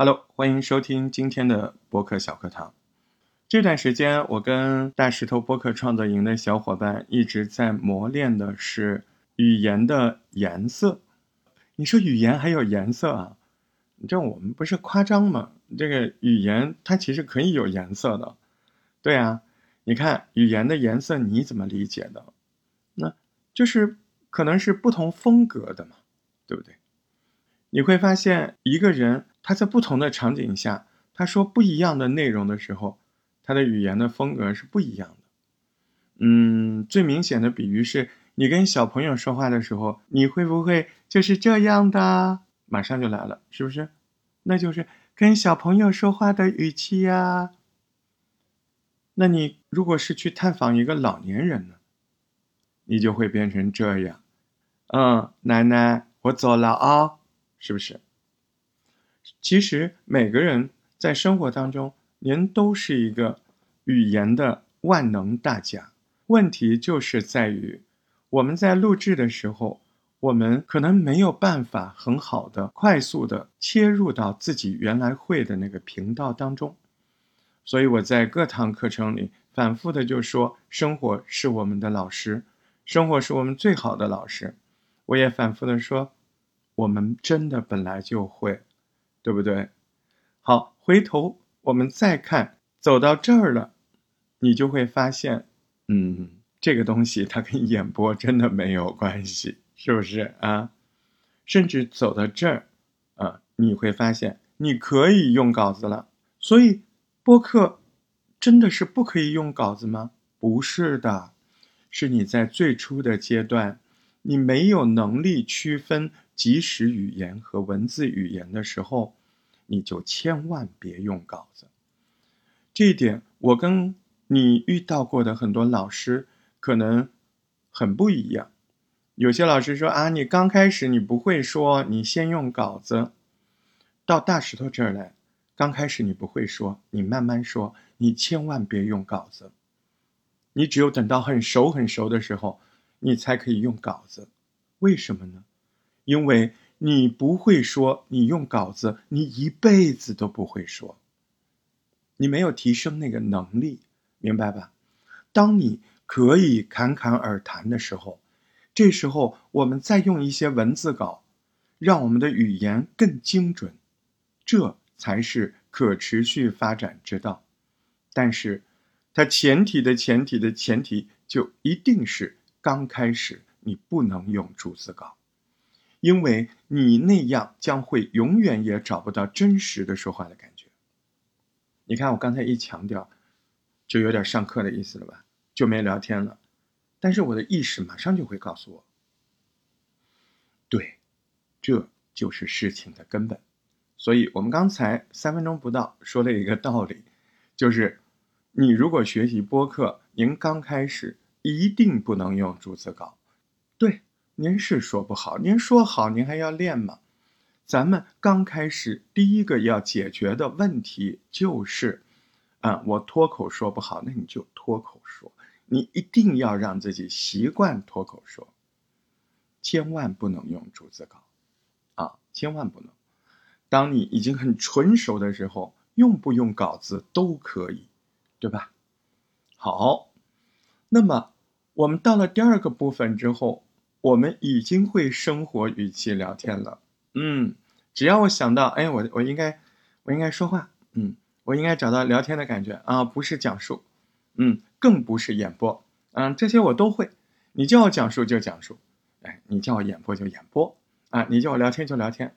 Hello，欢迎收听今天的播客小课堂。这段时间，我跟大石头播客创作营的小伙伴一直在磨练的是语言的颜色。你说语言还有颜色啊？这我们不是夸张吗？这个语言它其实可以有颜色的。对啊，你看语言的颜色你怎么理解的？那就是可能是不同风格的嘛，对不对？你会发现一个人。他在不同的场景下，他说不一样的内容的时候，他的语言的风格是不一样的。嗯，最明显的比喻是你跟小朋友说话的时候，你会不会就是这样的？马上就来了，是不是？那就是跟小朋友说话的语气呀。那你如果是去探访一个老年人呢，你就会变成这样。嗯，奶奶，我走了啊，是不是？其实每个人在生活当中，您都是一个语言的万能大家。问题就是在于，我们在录制的时候，我们可能没有办法很好的、快速的切入到自己原来会的那个频道当中。所以我在各堂课程里反复的就说：生活是我们的老师，生活是我们最好的老师。我也反复的说，我们真的本来就会。对不对？好，回头我们再看，走到这儿了，你就会发现，嗯，这个东西它跟演播真的没有关系，是不是啊？甚至走到这儿，啊，你会发现你可以用稿子了。所以播客真的是不可以用稿子吗？不是的，是你在最初的阶段，你没有能力区分即时语言和文字语言的时候。你就千万别用稿子，这一点我跟你遇到过的很多老师可能很不一样。有些老师说啊，你刚开始你不会说，你先用稿子。到大石头这儿来，刚开始你不会说，你慢慢说，你千万别用稿子。你只有等到很熟很熟的时候，你才可以用稿子。为什么呢？因为。你不会说，你用稿子，你一辈子都不会说。你没有提升那个能力，明白吧？当你可以侃侃而谈的时候，这时候我们再用一些文字稿，让我们的语言更精准，这才是可持续发展之道。但是，它前提的前提的前提，就一定是刚开始你不能用逐字稿。因为你那样将会永远也找不到真实的说话的感觉。你看我刚才一强调，就有点上课的意思了吧？就没聊天了。但是我的意识马上就会告诉我，对，这就是事情的根本。所以我们刚才三分钟不到说了一个道理，就是你如果学习播客，您刚开始一定不能用逐字稿。对。您是说不好，您说好，您还要练吗？咱们刚开始第一个要解决的问题就是，啊，我脱口说不好，那你就脱口说，你一定要让自己习惯脱口说，千万不能用逐字稿，啊，千万不能。当你已经很纯熟的时候，用不用稿子都可以，对吧？好，那么我们到了第二个部分之后。我们已经会生活语气聊天了，嗯，只要我想到，哎，我我应该，我应该说话，嗯，我应该找到聊天的感觉啊，不是讲述，嗯，更不是演播，嗯，这些我都会。你叫我讲述就讲述，哎，你叫我演播就演播，啊，你叫我聊天就聊天，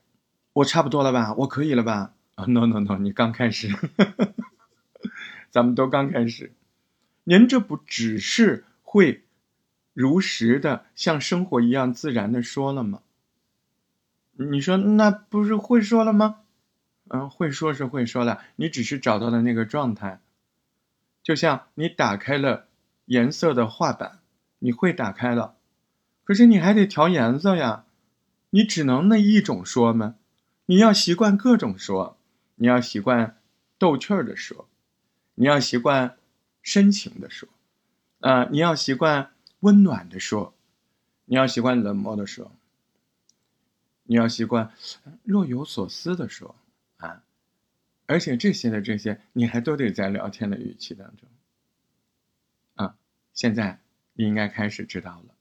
我差不多了吧？我可以了吧？啊，no no no，你刚开始，咱们都刚开始，您这不只是会。如实的像生活一样自然的说了吗？你说那不是会说了吗？嗯，会说是会说了，你只是找到了那个状态。就像你打开了颜色的画板，你会打开了，可是你还得调颜色呀。你只能那一种说吗？你要习惯各种说，你要习惯逗趣儿的说，你要习惯深情的说，啊，你要习惯。温暖的说，你要习惯冷漠的说，你要习惯若有所思的说，啊，而且这些的这些，你还都得在聊天的语气当中。啊，现在你应该开始知道了。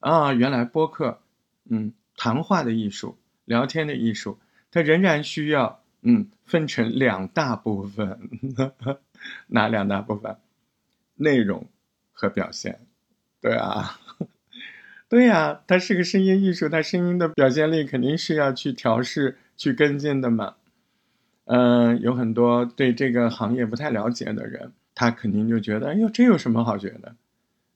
啊，原来播客，嗯，谈话的艺术，聊天的艺术，它仍然需要，嗯，分成两大部分。哪两大部分？内容和表现。对啊。对呀，它是个声音艺术，它声音的表现力肯定是要去调试、去跟进的嘛。嗯，有很多对这个行业不太了解的人，他肯定就觉得，哎呦，这有什么好学的？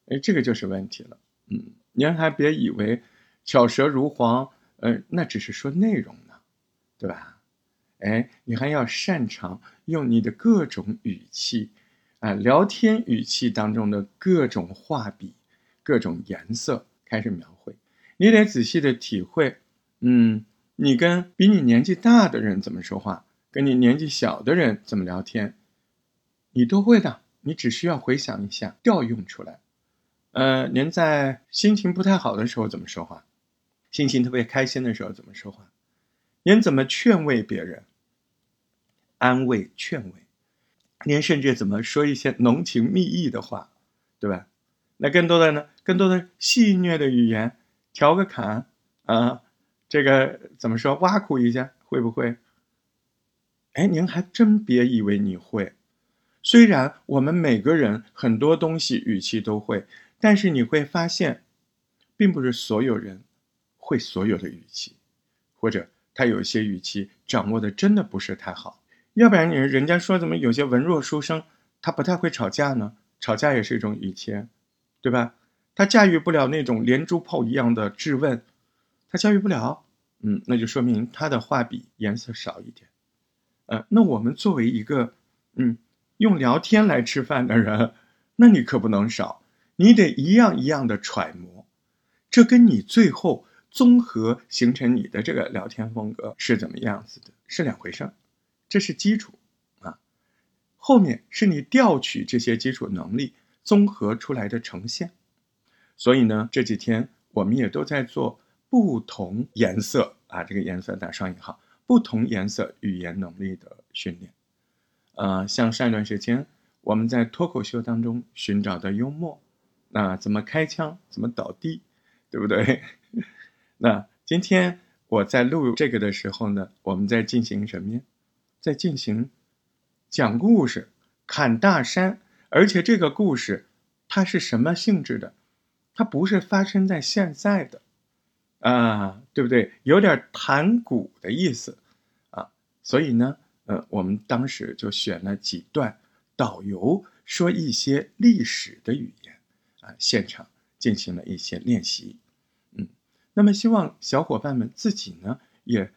哎，这个就是问题了。嗯，您还别以为巧舌如簧，呃，那只是说内容呢，对吧？哎，你还要擅长用你的各种语气，啊，聊天语气当中的各种画笔、各种颜色。开始描绘，你得仔细的体会，嗯，你跟比你年纪大的人怎么说话，跟你年纪小的人怎么聊天，你都会的，你只需要回想一下，调用出来。呃，您在心情不太好的时候怎么说话？心情特别开心的时候怎么说话？您怎么劝慰别人？安慰、劝慰，您甚至怎么说一些浓情蜜意的话，对吧？那更多的呢？更多的戏谑的语言，调个侃啊，这个怎么说？挖苦一下会不会？哎，您还真别以为你会。虽然我们每个人很多东西语气都会，但是你会发现，并不是所有人会所有的语气，或者他有些语气掌握的真的不是太好。要不然你人家说怎么有些文弱书生他不太会吵架呢？吵架也是一种语气。对吧？他驾驭不了那种连珠炮一样的质问，他驾驭不了，嗯，那就说明他的画笔颜色少一点，呃，那我们作为一个，嗯，用聊天来吃饭的人，那你可不能少，你得一样一样的揣摩，这跟你最后综合形成你的这个聊天风格是怎么样子的，是两回事儿，这是基础啊，后面是你调取这些基础能力。综合出来的呈现，所以呢，这几天我们也都在做不同颜色啊，这个颜色打双引号，不同颜色语言能力的训练。呃，像上一段时间我们在脱口秀当中寻找的幽默，那怎么开枪，怎么倒地，对不对？那今天我在录这个的时候呢，我们在进行什么呀？在进行讲故事，砍大山。而且这个故事，它是什么性质的？它不是发生在现在的，啊，对不对？有点谈古的意思，啊，所以呢，呃，我们当时就选了几段导游说一些历史的语言，啊，现场进行了一些练习，嗯，那么希望小伙伴们自己呢，也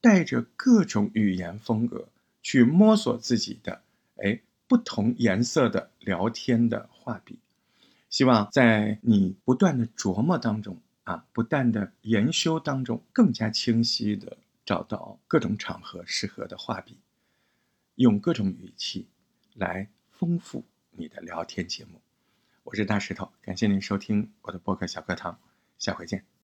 带着各种语言风格去摸索自己的，哎。不同颜色的聊天的画笔，希望在你不断的琢磨当中啊，不断的研修当中，更加清晰的找到各种场合适合的画笔，用各种语气来丰富你的聊天节目。我是大石头，感谢您收听我的播客小课堂，下回见。